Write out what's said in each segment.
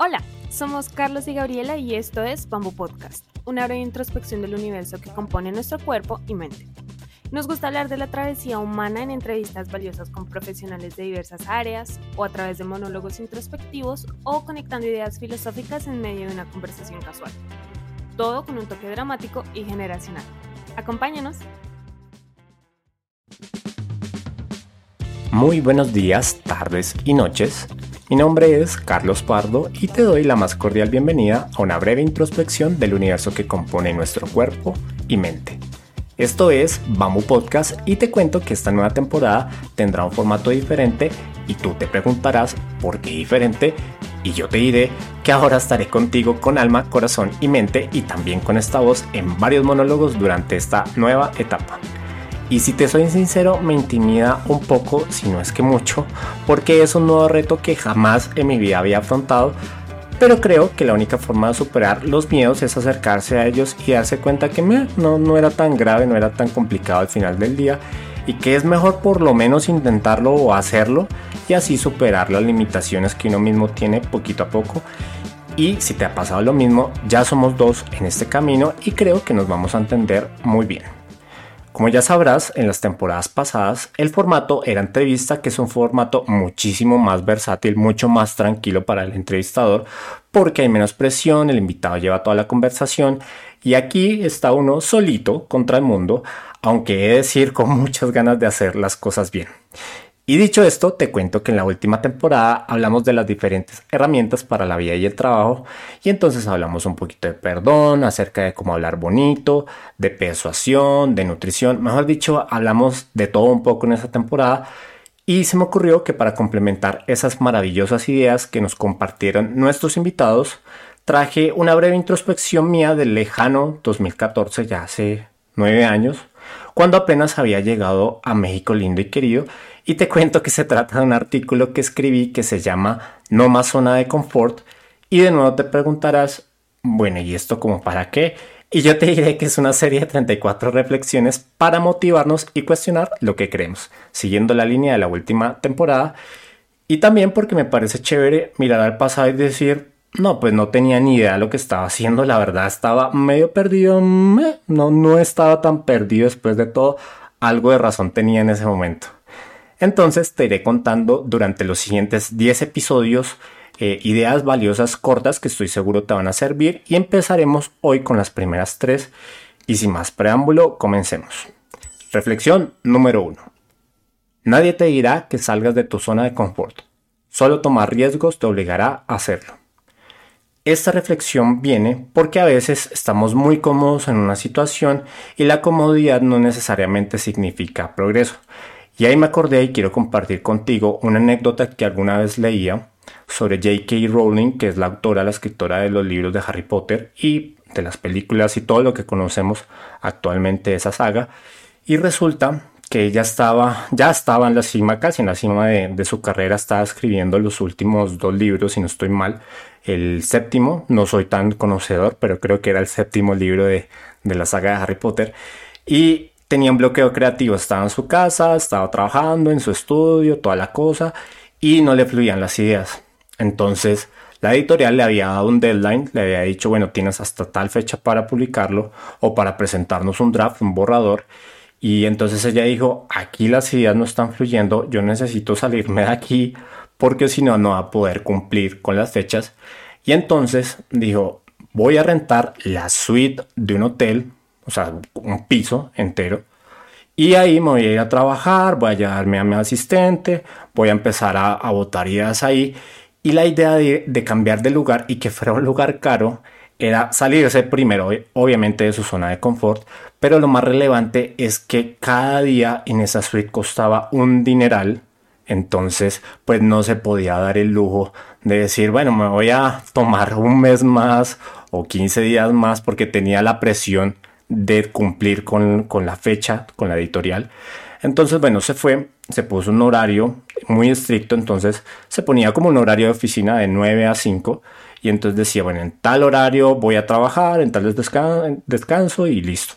Hola, somos Carlos y Gabriela y esto es Bamboo Podcast, una breve introspección del universo que compone nuestro cuerpo y mente. Nos gusta hablar de la travesía humana en entrevistas valiosas con profesionales de diversas áreas, o a través de monólogos introspectivos, o conectando ideas filosóficas en medio de una conversación casual. Todo con un toque dramático y generacional. Acompáñanos. Muy buenos días, tardes y noches. Mi nombre es Carlos Pardo y te doy la más cordial bienvenida a una breve introspección del universo que compone nuestro cuerpo y mente. Esto es Bamboo Podcast y te cuento que esta nueva temporada tendrá un formato diferente y tú te preguntarás por qué diferente y yo te diré que ahora estaré contigo con alma, corazón y mente y también con esta voz en varios monólogos durante esta nueva etapa. Y si te soy sincero, me intimida un poco, si no es que mucho, porque es un nuevo reto que jamás en mi vida había afrontado, pero creo que la única forma de superar los miedos es acercarse a ellos y darse cuenta que no, no era tan grave, no era tan complicado al final del día y que es mejor por lo menos intentarlo o hacerlo y así superar las limitaciones que uno mismo tiene poquito a poco. Y si te ha pasado lo mismo, ya somos dos en este camino y creo que nos vamos a entender muy bien. Como ya sabrás, en las temporadas pasadas el formato era entrevista, que es un formato muchísimo más versátil, mucho más tranquilo para el entrevistador, porque hay menos presión, el invitado lleva toda la conversación y aquí está uno solito contra el mundo, aunque he de decir con muchas ganas de hacer las cosas bien. Y dicho esto, te cuento que en la última temporada hablamos de las diferentes herramientas para la vida y el trabajo y entonces hablamos un poquito de perdón, acerca de cómo hablar bonito, de persuasión, de nutrición, mejor dicho, hablamos de todo un poco en esa temporada. Y se me ocurrió que para complementar esas maravillosas ideas que nos compartieron nuestros invitados, traje una breve introspección mía del lejano 2014, ya hace nueve años, cuando apenas había llegado a México lindo y querido y te cuento que se trata de un artículo que escribí que se llama No más zona de confort. Y de nuevo te preguntarás, bueno, ¿y esto como para qué? Y yo te diré que es una serie de 34 reflexiones para motivarnos y cuestionar lo que creemos, siguiendo la línea de la última temporada. Y también porque me parece chévere mirar al pasado y decir, no, pues no tenía ni idea de lo que estaba haciendo, la verdad estaba medio perdido, no, no estaba tan perdido después de todo, algo de razón tenía en ese momento. Entonces te iré contando durante los siguientes 10 episodios eh, ideas valiosas cortas que estoy seguro te van a servir y empezaremos hoy con las primeras tres y sin más preámbulo comencemos. Reflexión número 1. Nadie te dirá que salgas de tu zona de confort. Solo tomar riesgos te obligará a hacerlo. Esta reflexión viene porque a veces estamos muy cómodos en una situación y la comodidad no necesariamente significa progreso. Y ahí me acordé y quiero compartir contigo una anécdota que alguna vez leía sobre J.K. Rowling, que es la autora, la escritora de los libros de Harry Potter y de las películas y todo lo que conocemos actualmente de esa saga. Y resulta que ella estaba, ya estaba en la cima, casi en la cima de, su carrera, estaba escribiendo los últimos dos libros, si no estoy mal. El séptimo, no soy tan conocedor, pero creo que era el séptimo libro de, de la saga de Harry Potter. Y tenía un bloqueo creativo, estaba en su casa, estaba trabajando en su estudio, toda la cosa, y no le fluían las ideas. Entonces, la editorial le había dado un deadline, le había dicho, bueno, tienes hasta tal fecha para publicarlo o para presentarnos un draft, un borrador. Y entonces ella dijo, aquí las ideas no están fluyendo, yo necesito salirme de aquí porque si no, no va a poder cumplir con las fechas. Y entonces dijo, voy a rentar la suite de un hotel o sea, un piso entero. Y ahí me voy a ir a trabajar, voy a llevarme a mi asistente, voy a empezar a, a botar ideas ahí. Y la idea de, de, cambiar de lugar y que fuera un lugar caro era salirse primero, obviamente, de su zona de confort. Pero lo más relevante es que cada día en esa suite costaba un dineral. Entonces, pues no se podía dar el lujo de decir, bueno, me voy a tomar un mes más o 15 días más porque tenía la presión de cumplir con, la fecha, con la editorial. Entonces, bueno, se fue, se puso un horario muy estricto, entonces se ponía como un horario de oficina de 9 a 5 y entonces decía, bueno, en tal horario voy a trabajar, en tal descanso, y listo.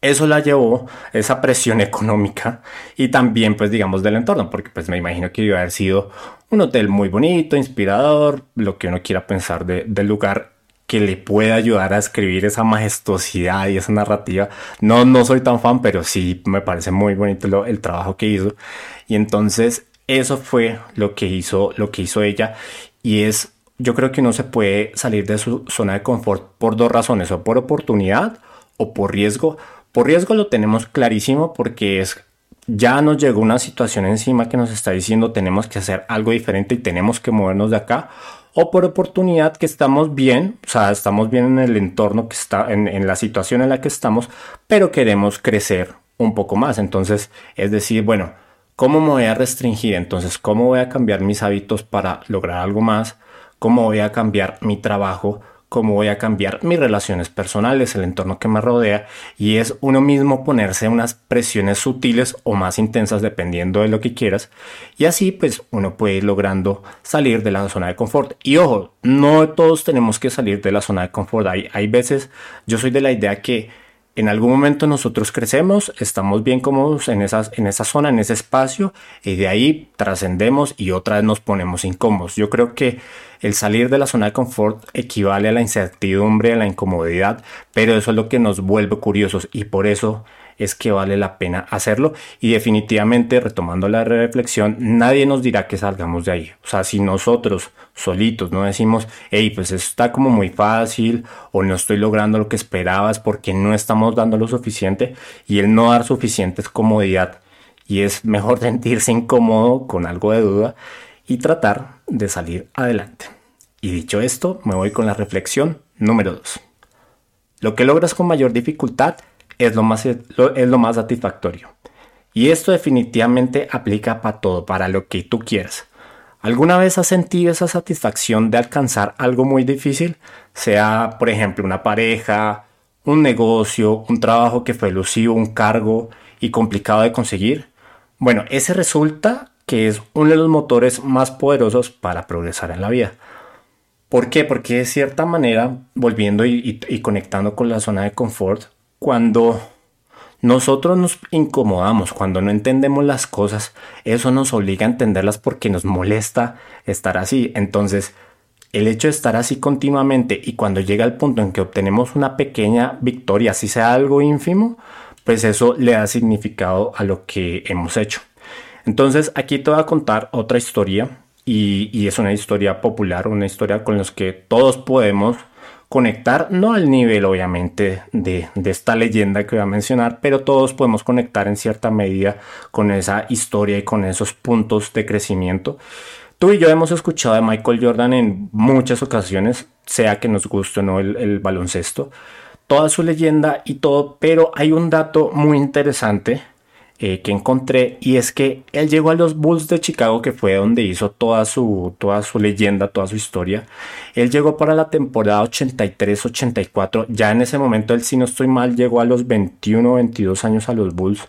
eso la llevó, esa presión económica y también pues digamos del entorno, porque pues me imagino que iba a haber sido un hotel muy bonito, inspirador, lo que uno quiera pensar del lugar que le pueda ayudar a escribir esa majestuosidad y esa narrativa. No, no soy tan fan, pero sí me parece muy bonito el trabajo que hizo. Y entonces eso fue lo que hizo, lo que hizo ella y es, yo creo que uno se puede salir de su zona de confort por dos razones, o por oportunidad o por riesgo por riesgo lo tenemos clarísimo porque es ya nos llegó una situación encima que nos está diciendo tenemos que hacer algo diferente y tenemos que movernos de acá. O por oportunidad que estamos bien, o sea, estamos bien en el entorno que está, en, la situación en la que estamos, pero queremos crecer un poco más. Entonces, es decir, bueno, ¿cómo me voy a restringir? Entonces, ¿cómo voy a cambiar mis hábitos para lograr algo más? ¿Cómo voy a cambiar mi trabajo? Cómo voy a cambiar mis relaciones personales, el entorno que me rodea y es uno mismo ponerse unas presiones sutiles o más intensas dependiendo de lo que quieras y así pues uno puede ir logrando salir de la zona de confort. Y ojo, no todos tenemos que salir de la zona de confort, hay, hay veces yo soy de la idea que en algún momento nosotros crecemos, estamos bien cómodos en, en esa zona, en ese espacio, y de ahí trascendemos y otra vez nos ponemos incómodos. Yo creo que el salir de la zona de confort equivale a la incertidumbre, a la incomodidad, pero eso es lo que nos vuelve curiosos y por eso es que vale la pena hacerlo. Y definitivamente retomando la reflexión nadie nos dirá que salgamos de ahí. O sea si nosotros solitos no decimos hey pues está como muy fácil o no estoy logrando lo que esperabas porque no estamos dando lo suficiente y el no dar suficiente es comodidad y es mejor sentirse incómodo con algo de duda y tratar de salir adelante. Y dicho esto me voy con la reflexión número 2 lo que logras con mayor dificultad es lo más, es lo más satisfactorio. Y esto definitivamente aplica para todo, para lo que tú quieras. ¿Alguna vez has sentido esa satisfacción de alcanzar algo muy difícil? Sea, por ejemplo, una pareja, un negocio, un trabajo que fue elusivo, un cargo y complicado de conseguir. Bueno, ese resulta que es uno de los motores más poderosos para progresar en la vida. ¿Por qué? Porque de cierta manera, volviendo y conectando con la zona de confort, cuando nosotros nos incomodamos, cuando no entendemos las cosas, eso nos obliga a entenderlas porque nos molesta estar así. Entonces, el hecho de estar así continuamente y cuando llega el punto en que obtenemos una pequeña victoria, si sea algo ínfimo, pues eso le da significado a lo que hemos hecho. Entonces, aquí te voy a contar otra historia y, es una historia popular, una historia con la que todos podemos conectar, no al nivel obviamente de, esta leyenda que voy a mencionar, pero todos podemos conectar en cierta medida con esa historia y con esos puntos de crecimiento. Tú y yo hemos escuchado de Michael Jordan en muchas ocasiones, sea que nos guste o no el baloncesto, toda su leyenda y todo, pero hay un dato muy interesante eh, que encontré y es que él llegó a los Bulls de Chicago que fue donde hizo toda su, toda su leyenda, toda su historia. Él llegó para la temporada 83-84, ya en ese momento él si no estoy mal llegó a los 21 22 años a los Bulls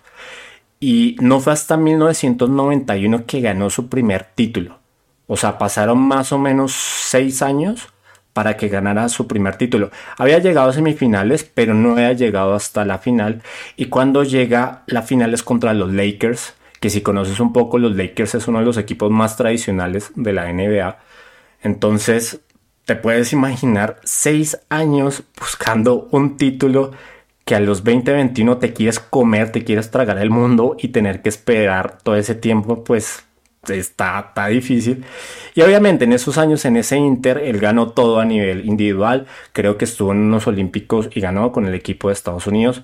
y no fue hasta 1991 que ganó su primer título. O sea, pasaron más o menos 6 años para que ganara su primer título. Había llegado a semifinales, pero no había llegado hasta la final. Y cuando llega la final es contra los Lakers, que si conoces un poco, los Lakers es uno de los equipos más tradicionales de la NBA. Entonces, te puedes imaginar seis años buscando un título que a los 20-21 te quieres comer, te quieres tragar el mundo y tener que esperar todo ese tiempo, pues está, está difícil. Y obviamente en esos años, en ese Inter, él ganó todo a nivel individual. Creo que estuvo en unos Olímpicos y ganó con el equipo de Estados Unidos.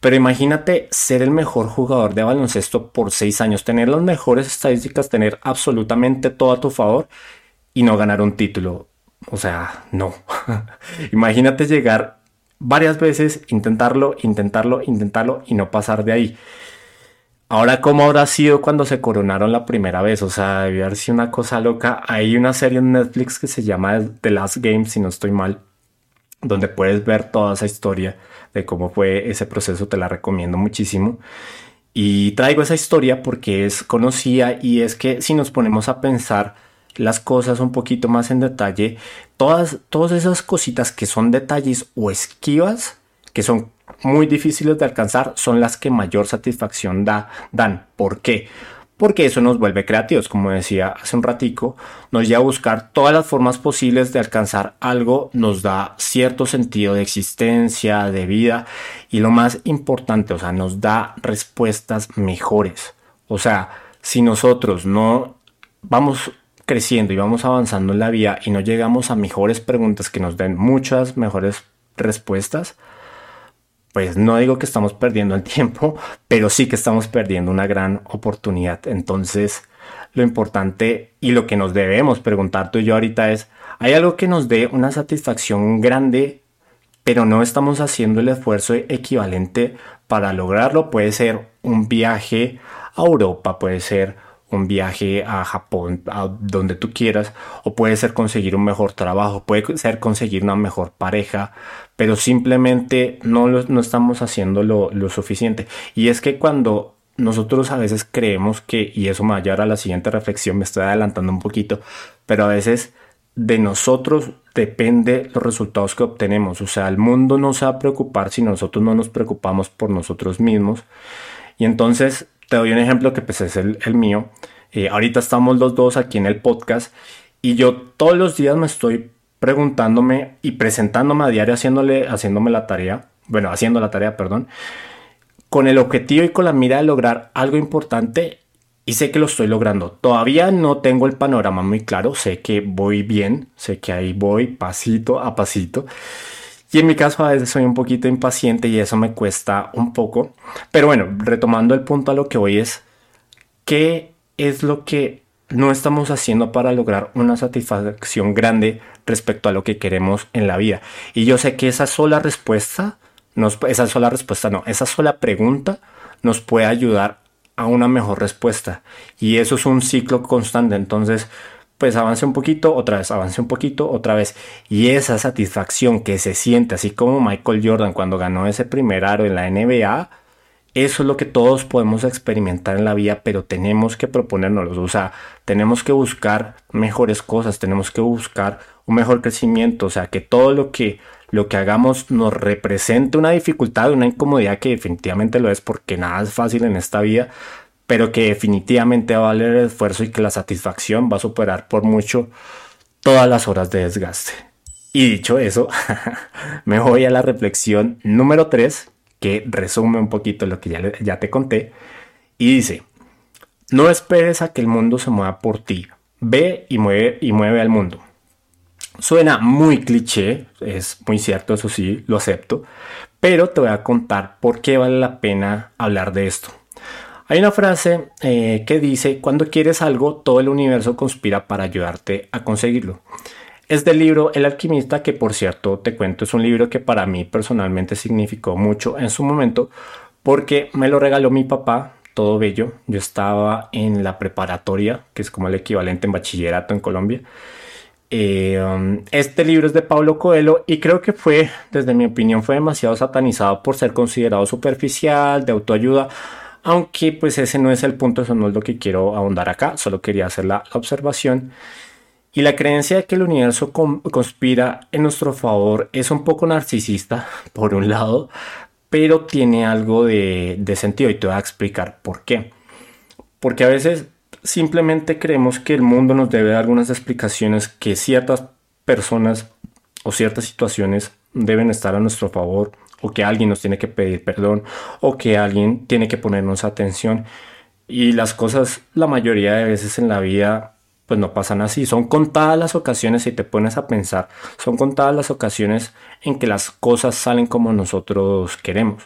Pero imagínate ser el mejor jugador de baloncesto por seis años, tener las mejores estadísticas, tener absolutamente todo a tu favor y no ganar un título. O sea, no. imagínate llegar varias veces, intentarlo, intentarlo, intentarlo y no pasar de ahí. Ahora, ¿cómo habrá sido cuando se coronaron la primera vez? O sea, debió haber sido una cosa loca. Hay una serie en Netflix que se llama The Last Game, si no estoy mal, donde puedes ver toda esa historia de cómo fue ese proceso. Te la recomiendo muchísimo. Y traigo esa historia porque es conocida y es que si nos ponemos a pensar las cosas un poquito más en detalle, todas, todas esas cositas que son detalles o esquivas, que son muy difíciles de alcanzar son las que mayor satisfacción da, dan. ¿Por qué? Porque eso nos vuelve creativos, como decía hace un ratico, nos lleva a buscar todas las formas posibles de alcanzar algo, nos da cierto sentido de existencia, de vida y lo más importante, o sea, nos da respuestas mejores. O sea, si nosotros no vamos creciendo y vamos avanzando en la vida y no llegamos a mejores preguntas que nos den muchas mejores respuestas, pues no digo que estamos perdiendo el tiempo, pero sí que estamos perdiendo una gran oportunidad. Entonces, lo importante y lo que nos debemos preguntar tú y yo ahorita es, ¿hay algo que nos dé una satisfacción grande, pero no estamos haciendo el esfuerzo equivalente para lograrlo? Puede ser un viaje a Europa, puede ser un viaje a Japón, a donde tú quieras, o puede ser conseguir un mejor trabajo, puede ser conseguir una mejor pareja, pero simplemente no, no estamos haciendo lo, suficiente. Y es que cuando nosotros a veces creemos que, y eso me va a llevar a la siguiente reflexión, me estoy adelantando un poquito, pero a veces de nosotros depende los resultados que obtenemos. O sea, el mundo no se va a preocupar si nosotros no nos preocupamos por nosotros mismos. Y entonces te doy un ejemplo que pues es el, mío. Eh, ahorita estamos los dos aquí en el podcast y yo todos los días me estoy preguntándome y presentándome a diario haciéndole, haciéndome la tarea, bueno, haciendo la tarea, perdón, con el objetivo y con la mira de lograr algo importante y sé que lo estoy logrando. Todavía no tengo el panorama muy claro, sé que voy bien, sé que ahí voy pasito a pasito. Y en mi caso a veces soy un poquito impaciente y eso me cuesta un poco. Pero bueno, retomando el punto a lo que voy es, ¿qué es lo que no estamos haciendo para lograr una satisfacción grande respecto a lo que queremos en la vida? Y yo sé que esa sola respuesta, no, esa sola respuesta no, esa sola pregunta nos puede ayudar a una mejor respuesta. Y eso es un ciclo constante. Entonces, pues avance un poquito, otra vez, avance un poquito, otra vez. Y esa satisfacción que se siente, así como Michael Jordan cuando ganó ese primer aro en la NBA, eso es lo que todos podemos experimentar en la vida, pero tenemos que proponérnoslo. O sea, tenemos que buscar mejores cosas, tenemos que buscar un mejor crecimiento. O sea, que todo lo que, lo que hagamos nos represente una dificultad, una incomodidad que definitivamente lo es porque nada es fácil en esta vida, pero que definitivamente va a valer el esfuerzo y que la satisfacción va a superar por mucho todas las horas de desgaste. Y dicho eso, me voy a la reflexión número 3, que resume un poquito lo que ya, te conté, y dice, no esperes a que el mundo se mueva por ti, ve y mueve, y mueve al mundo. Suena muy cliché, es muy cierto, eso sí, lo acepto, pero te voy a contar por qué vale la pena hablar de esto. Hay una frase eh, que dice, cuando quieres algo, todo el universo conspira para ayudarte a conseguirlo. Es del libro El alquimista, que por cierto te cuento, es un libro que para mí personalmente significó mucho en su momento, porque me lo regaló mi papá, todo bello. Yo estaba en la preparatoria, que es como el equivalente en bachillerato en Colombia. Eh, um, este libro es de Pablo Coelho y creo que fue, desde mi opinión, fue demasiado satanizado por ser considerado superficial, de autoayuda aunque pues ese no es el punto, eso no es lo que quiero ahondar acá, solo quería hacer la observación. Y la creencia de que el universo conspira en nuestro favor es un poco narcisista, por un lado, pero tiene algo de, de sentido y te voy a explicar por qué. Porque a veces simplemente creemos que el mundo nos debe algunas explicaciones que ciertas personas o ciertas situaciones deben estar a nuestro favor o que alguien nos tiene que pedir perdón o que alguien tiene que ponernos atención. Y las cosas la mayoría de veces en la vida pues no pasan así. Son contadas las ocasiones, si te pones a pensar, son contadas las ocasiones en que las cosas salen como nosotros queremos.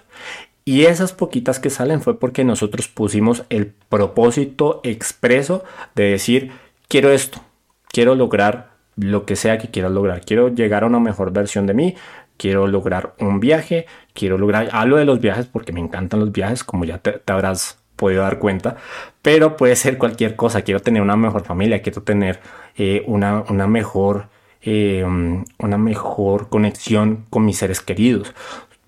Y esas poquitas que salen fue porque nosotros pusimos el propósito expreso de decir, quiero esto, quiero lograr lo que sea que quieras lograr, quiero llegar a una mejor versión de mí, quiero lograr un viaje, quiero lograr, algo de los viajes porque me encantan los viajes, como ya te, habrás podido dar cuenta, pero puede ser cualquier cosa, quiero tener una mejor familia, quiero tener eh, una, una, mejor, eh, una mejor conexión con mis seres queridos.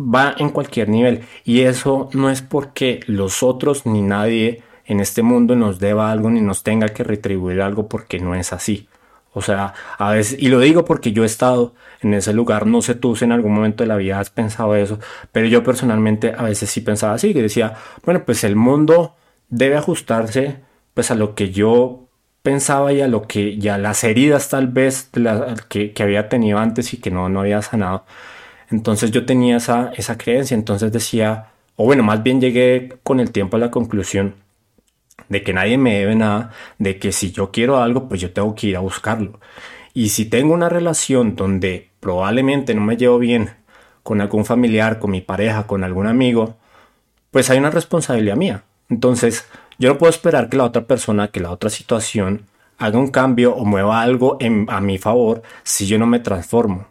Va en cualquier nivel y eso no es porque los otros ni nadie en este mundo nos deba algo ni nos tenga que retribuir algo porque no es así. O sea, a veces, y lo digo porque yo he estado en ese lugar, no sé tú si en algún momento de la vida has pensado eso, pero yo personalmente a veces sí pensaba así, que decía, bueno, pues el mundo debe ajustarse pues a lo que yo pensaba y a lo que ya las heridas tal vez que, había tenido antes y que no, no había sanado. Entonces yo tenía esa, esa creencia, entonces decía, o bueno, más bien llegué con el tiempo a la conclusión de que nadie me debe nada, de que si yo quiero algo, pues yo tengo que ir a buscarlo. Y si tengo una relación donde probablemente no me llevo bien con algún familiar, con mi pareja, con algún amigo, pues hay una responsabilidad mía. Entonces, yo no puedo esperar que la otra persona, que la otra situación haga un cambio o mueva algo a mi favor si yo no me transformo.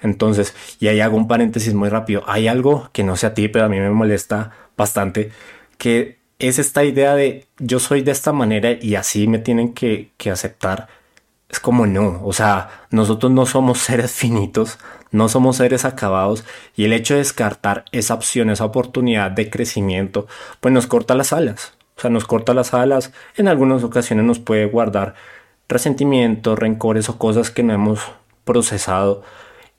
Entonces, y ahí hago un paréntesis muy rápido. Hay algo que no sé a ti, pero a mí me molesta bastante, que es esta idea de yo soy de esta manera y así me tienen que, que aceptar. Es como no, o sea, nosotros no somos seres finitos, no somos seres acabados y el hecho de descartar esa opción, esa oportunidad de crecimiento, pues nos corta las alas. O sea, nos corta las alas, en algunas ocasiones nos puede guardar resentimientos, rencores o cosas que no hemos procesado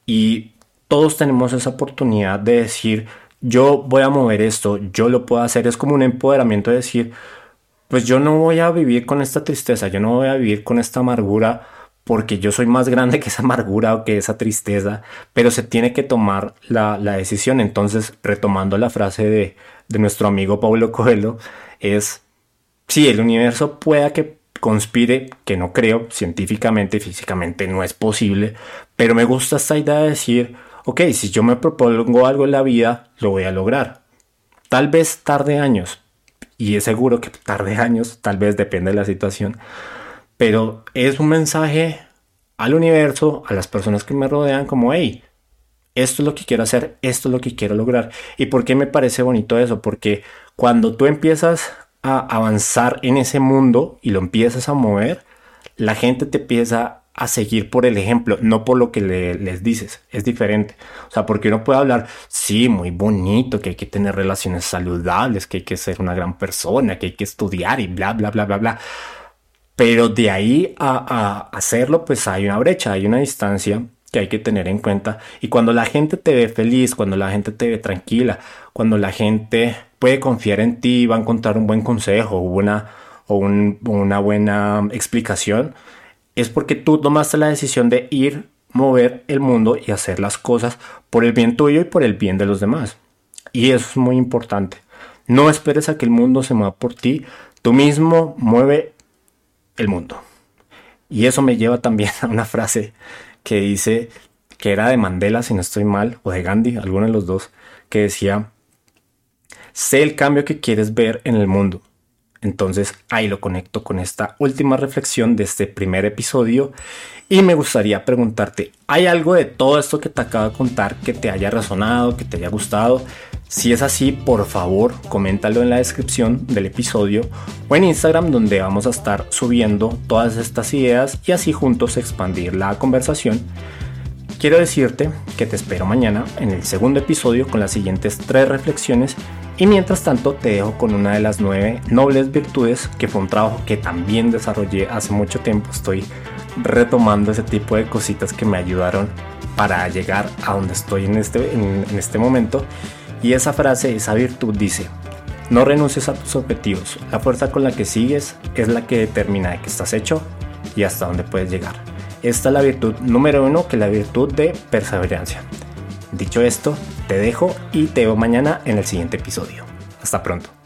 y todos tenemos esa oportunidad de decir, yo voy a mover esto, yo lo puedo hacer, es como un empoderamiento de decir, pues yo no voy a vivir con esta tristeza, yo no voy a vivir con esta amargura porque yo soy más grande que esa amargura o que esa tristeza, pero se tiene que tomar la, decisión. Entonces, retomando la frase de, de nuestro amigo Pablo Coelho, es, si el universo pueda que conspire, que no creo, científicamente, físicamente no es posible, pero me gusta esta idea de decir, ok, si yo me propongo algo en la vida, lo voy a lograr. Tal vez tarde años, y es seguro que tarde años, tal vez depende de la situación, pero es un mensaje al universo, a las personas que me rodean, como, hey, esto es lo que quiero hacer, esto es lo que quiero lograr. ¿Y por qué me parece bonito eso? Porque cuando tú empiezas a avanzar en ese mundo y lo empiezas a mover, la gente te empieza a seguir por el ejemplo, no por lo que les dices. Es diferente. O sea, porque uno puede hablar, sí, muy bonito, que hay que tener relaciones saludables, que hay que ser una gran persona, que hay que estudiar y bla, bla, bla, bla, bla. Pero de ahí a, hacerlo, pues hay una brecha, hay una distancia que hay que tener en cuenta. Y cuando la gente te ve feliz, cuando la gente te ve tranquila, cuando la gente puede confiar en ti, va a encontrar un buen consejo o una, o una buena explicación, es porque tú tomaste la decisión de ir, mover el mundo y hacer las cosas por el bien tuyo y por el bien de los demás. Y eso es muy importante. No esperes a que el mundo se mueva por ti. Tú mismo mueve el mundo. Y eso me lleva también a una frase que dice, que era de Mandela, si no estoy mal, o de Gandhi, alguno de los dos, que decía, sé el cambio que quieres ver en el mundo entonces ahí lo conecto con esta última reflexión de este primer episodio y me gustaría preguntarte, ¿hay algo de todo esto que te acabo de contar que te haya resonado, que te haya gustado? Si es así, por favor, coméntalo en la descripción del episodio o en Instagram donde vamos a estar subiendo todas estas ideas y así juntos expandir la conversación. Quiero decirte que te espero mañana en el segundo episodio con las siguientes tres reflexiones y mientras tanto te dejo con una de las nueve nobles virtudes, que fue un trabajo que también desarrollé hace mucho tiempo. Estoy retomando ese tipo de cositas que me ayudaron para llegar a donde estoy en este, en, este momento. Y esa frase, esa virtud dice, no renuncies a tus objetivos. La fuerza con la que sigues es la que determina de qué estás hecho y hasta dónde puedes llegar. Esta es la virtud número uno, que es la virtud de perseverancia. Dicho esto, te dejo y te veo mañana en el siguiente episodio. Hasta pronto.